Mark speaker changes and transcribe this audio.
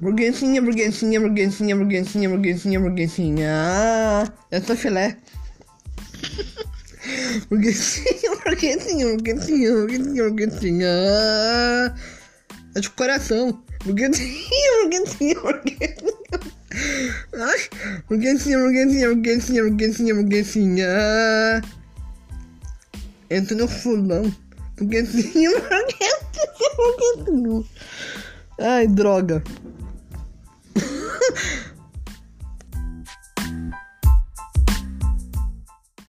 Speaker 1: Burguesinha, burguesinha, burguesinha, burguesinha, burguesinha, burguesinha. Ah, sou filé. Burguesinha, burguesinha, burguesinha, burguesinha, burguesinha. Ah, É de coração. Burguesinha, burguesinha, burguesinha. Ai, burguesinha, burguesinha, burguesinha, burguesinha, burguesinha. Ah, Entra no fulão. Burguesinha, burguesinha, burguesinha. Ai, droga.